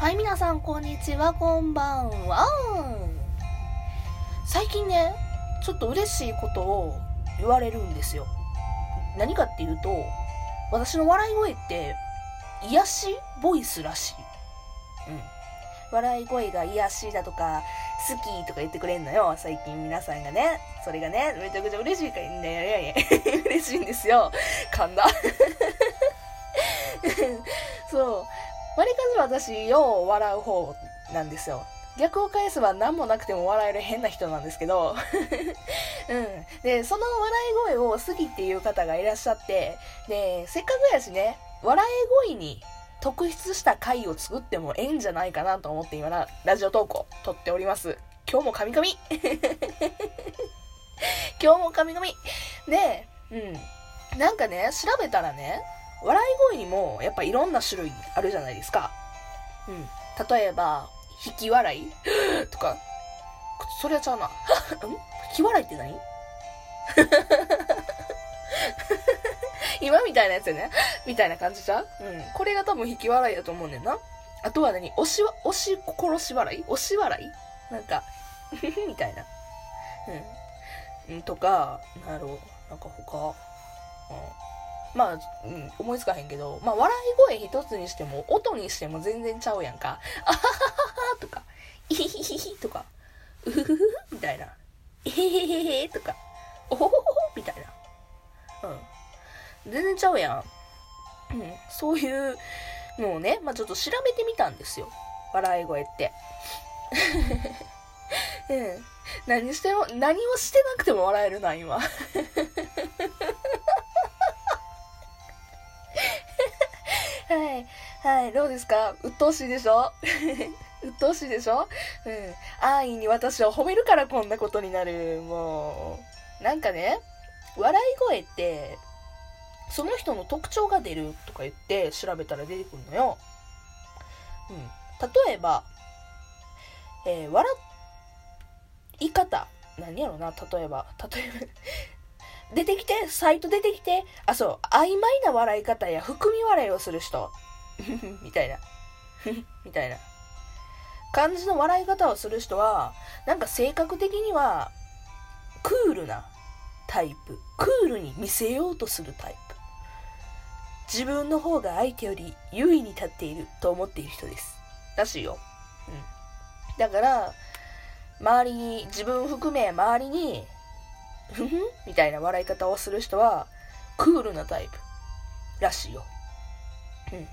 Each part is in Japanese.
はい、皆さん、こんにちは、こんばんは。最近ね、ちょっと嬉しいことを言われるんですよ。何かっていうと、私の笑い声って、癒しボイスらしい。うん。笑い声が癒しだとか、好きとか言ってくれんのよ。最近皆さんがね。それがね、めちゃくちゃ嬉しいからいいんだよ。いやいや 嬉しいんですよ。噛んだ。そう。わりかし私、よう笑う方なんですよ。逆を返せば何もなくても笑える変な人なんですけど。うん。で、その笑い声を好きっていう方がいらっしゃって、で、せっかくやしね、笑い声に特筆した回を作ってもええんじゃないかなと思って今な、ラジオ投稿撮っております。今日も神々 今日も神々で、うん。なんかね、調べたらね、笑い声にもやっぱいろんな種類あるじゃないですか。うん。例えば、引き笑い？とか、それはちゃうな。ん？引き笑いって何？今みたいなやつよね。みたいな感じじゃう？うん。これが多分引き笑いだと思うねんな。あとは何？押しわ、押し殺し笑い？押し笑い？なんか、みたいな。うん。うん、とか、なんやろう、なんか他、うん。まあ、うん、思いつかへんけど、まあ、笑い声一つにしても、音にしても全然ちゃうやんか。あははははとか、イヒヒヒヒとか、うふふふみたいな。えへへへへとか、おほほほほみたいな。うん。全然ちゃうやん。うん。そういうのをね、まあちょっと調べてみたんですよ。笑い声って。うん。何しても、何をしてなくても笑えるな、今。はい。はい。どうですか？鬱陶しいでしょ？鬱陶しいでしょ？うん。安易に私を褒めるからこんなことになる。もう。なんかね、笑い声って、その人の特徴が出るとか言って調べたら出てくるのよ。うん。例えば、えー笑い方。何やろな、例えば。例えば、出てきて、サイト出てきて、あ、そう、曖昧な笑い方や含み笑いをする人。みたいな。みたいな。感じの笑い方をする人は、なんか性格的には、クールなタイプ。クールに見せようとするタイプ。自分の方が相手より優位に立っていると思っている人です。らしいよ。うん。だから、周りに、自分含め周りに、ふふんみたいな笑い方をする人は、クールなタイプ。らしいよ。うん。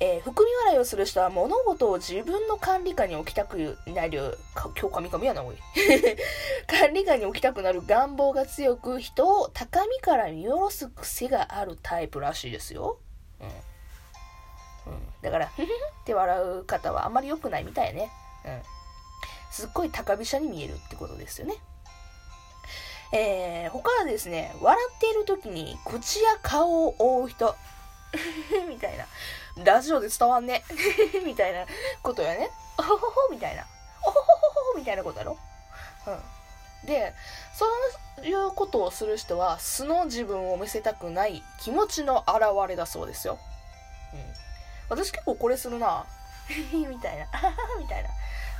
えー含み笑いをする人は物事を自分の管理下に置きたくなる、今日神々やな、おい。管理下に置きたくなる願望が強く、人を高みから見下ろす癖があるタイプらしいですよ。うん。うん。だから、ふふふって笑う方はあんまり良くないみたいね。うん。すっごい高飛車に見えるってことですよね。えー、他はですね、笑っている時に口や顔を覆う人。みたいな。ラジオで伝わんね。みたいなことやね。おほほほみたいな。おほほほほみたいなことやろ。うん。で、そういうことをする人は素の自分を見せたくない気持ちの表れだそうですよ。うん。私結構これするな。みたいな。みたいな。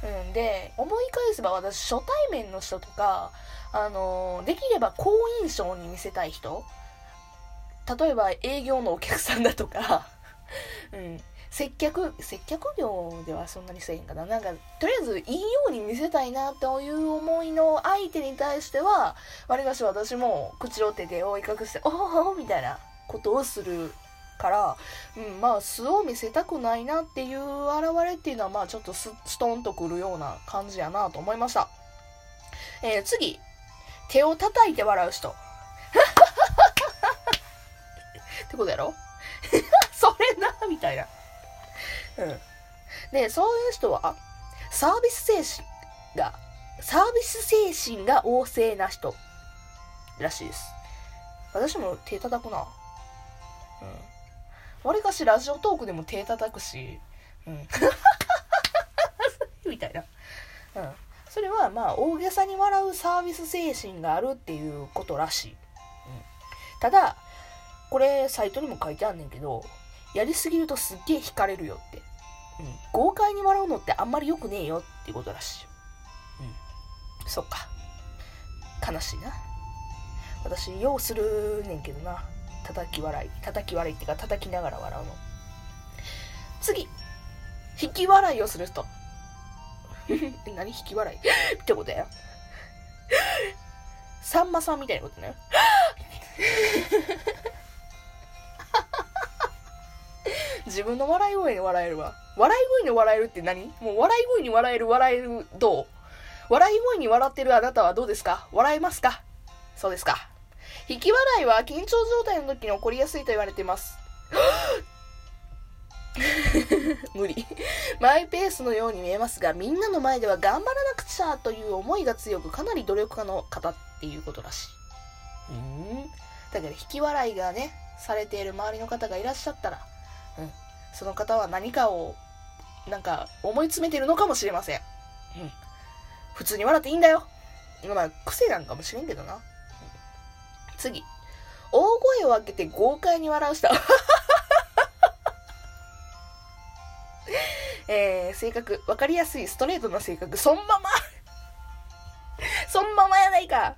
うん。で、思い返せば私初対面の人とか、あのーできれば好印象に見せたい人例えば営業のお客さんだとか、うん、接客、接客業ではそんなにせえへんかな。なんか、とりあえずいいように見せたいなという思いの相手に対しては、わりかし私も口を手で覆い隠して、おほほみたいなことをするから、うん、まあ素を見せたくないなっていう現れっていうのは、まあちょっとスストンとくるような感じやなと思いました。えー次。手を叩いて笑う人。ってことやろ？それなみたいな。うん。で、そういう人は、サービス精神が、サービス精神が旺盛な人らしいです。私も手叩くな。うん。わりかしラジオトークでも手叩くし、うん。みたいな。うん。それはまあ大げさに笑うサービス精神があるっていうことらしい。うん、ただ、これサイトにも書いてあんねんけど、やりすぎるとすっげえ惹かれるよって。うん、豪快に笑うのってあんまり良くねえよっていうことらしい。うん。そっか。悲しいな。私、ようするねんけどな。叩き笑い。叩き笑いっていうか、叩きながら笑うの。次。引き笑いをする人。何？引き笑い？ってことや。さんまさんみたいなことね。自分の笑い声に笑えるわ。笑い声に笑えるって何？もう笑い声に笑える笑えるどう？笑い声に笑ってるあなたはどうですか？笑えますかそうですか？引き笑いは緊張状態の時に起こりやすいと言われています。無理。マイペースのように見えますが、みんなの前では頑張らなくちゃという思いが強く、かなり努力家の方っていうことらしい。うん。だから引き笑いがね、されている周りの方がいらっしゃったら、うん。その方は何かを、なんか思い詰めてるのかもしれません。うん。普通に笑っていいんだよ。まあ、癖なんかもしれんけどな。次。大声を上げて豪快に笑う人。えー、性格、わかりやすいストレートな性格、そんままそんままやないか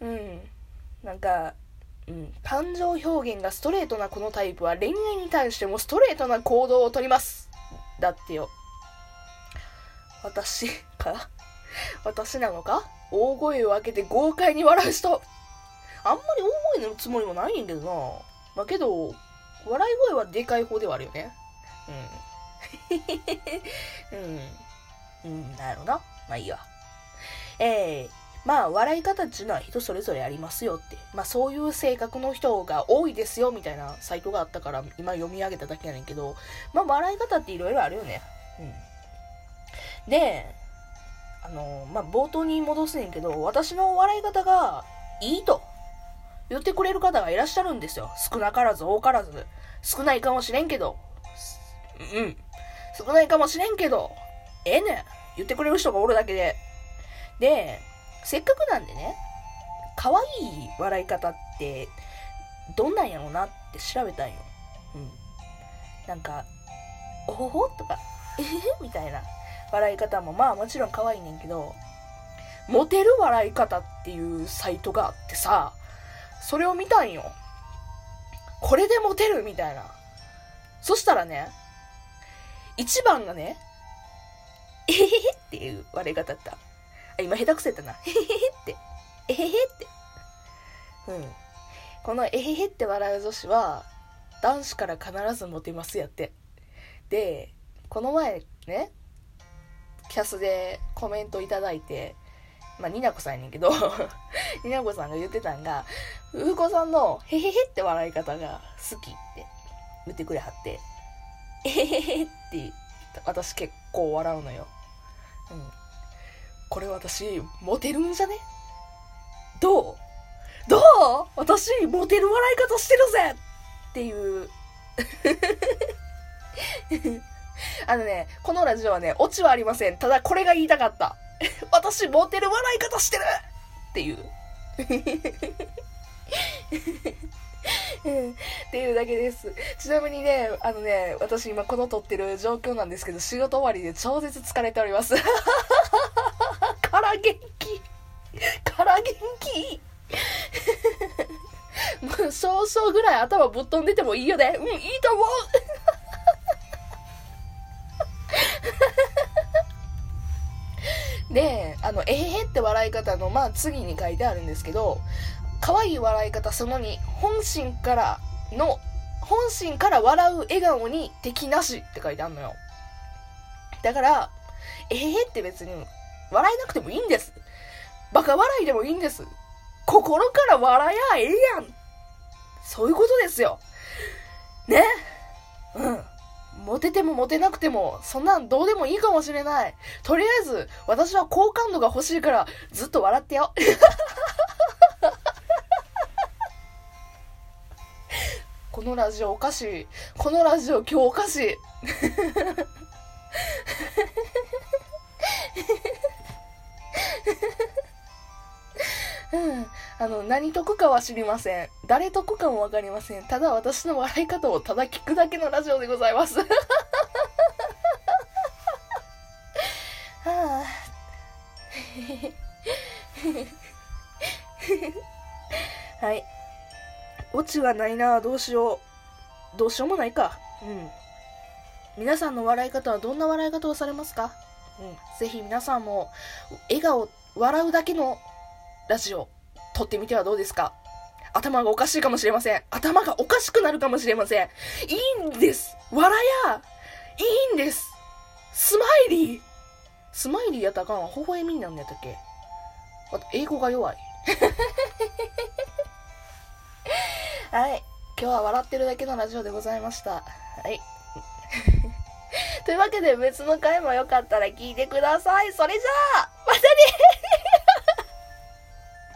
うん。なんか、うん。感情表現がストレートなこのタイプは恋愛に対してもストレートな行動をとります。だってよ。私か？私なのか？大声を上げて豪快に笑う人。あんまり大声のつもりもないんやけどな。まあけど、笑い声はでかい方ではあるよね。うん。うん。うん、なるほどな。まあいいわ。えー、まあ笑い方っていうのは人それぞれありますよって。まあそういう性格の人が多いですよみたいなサイトがあったから今読み上げただけやねんけど、まあ笑い方っていろいろあるよね。うん。で、あの、まあ冒頭に戻すねんけど、私の笑い方がいいと言ってくれる方がいらっしゃるんですよ。少なからず多からず。少ないかもしれんけど。うん。少ないかもしれんけど、ええねん。言ってくれる人がおるだけで。で、せっかくなんでね、可愛い笑い方って、どんなんやろうなって調べたんよ。うん。なんか、おほほとか、えへへみたいな笑い方もまあもちろん可愛いねんけど、モテる笑い方っていうサイトがあってさ、それを見たんよ。これでモテるみたいな。そしたらね、一番がね、えへへっていう笑い方だった。あ、今下手くそやったな。えへへって。えへへって。うん。このえへへって笑う女子は、男子から必ずモテますやって。で、この前ね、キャスでコメントいただいて、まあ、になこさんやねんけど、になこさんが言ってたんが、ふうこさんのへへへって笑い方が好きって言ってくれはって、えへへへって私結構笑うのよ。うん。これ私、モテるんじゃね？どう？どう？私、モテる笑い方してるぜっていう。あのね、このラジオはね、オチはありません。ただこれが言いたかった。私、モテる笑い方してるっていう。うんっていうだけです。ちなみにね、あのね、私今この撮ってる状況なんですけど、仕事終わりで超絶疲れております。から元気から元気もう少々ぐらい頭ぶっ飛んでてもいいよね。うん、いいと思うで、あの、えへへって笑い方の、まあ次に書いてあるんですけど、可愛い笑い方その2、本心からの、本心から笑う笑顔に敵なしって書いてあるのよ。だから、えへへって別に笑えなくてもいいんです。バカ笑いでもいいんです。心から笑やええやん。そういうことですよ。ねうん。モテてもモテなくても、そんなんどうでもいいかもしれない。とりあえず、私は好感度が欲しいから、ずっと笑ってよ。このラジオおかしい。このラジオ今日おかしい。うん。あの何得かは知りません。誰得かも分かりません。ただ私の笑い方をただ聞くだけのラジオでございます。はあはい。オチはないなどうしよう。どうしようもないか。うん。皆さんの笑い方はどんな笑い方をされますか、うん、ぜひ皆さんも笑顔笑うだけのラジオ、撮ってみてはどうですか？頭がおかしいかもしれません。頭がおかしくなるかもしれません。いいんです。笑や、いいんです。スマイリー。スマイリーやったかんわ。微笑みになんのやったっけ？あと、英語が弱い。はい。今日は笑ってるだけのラジオでございました。はい。というわけで別の回もよかったら聞いてください。それじゃあまたね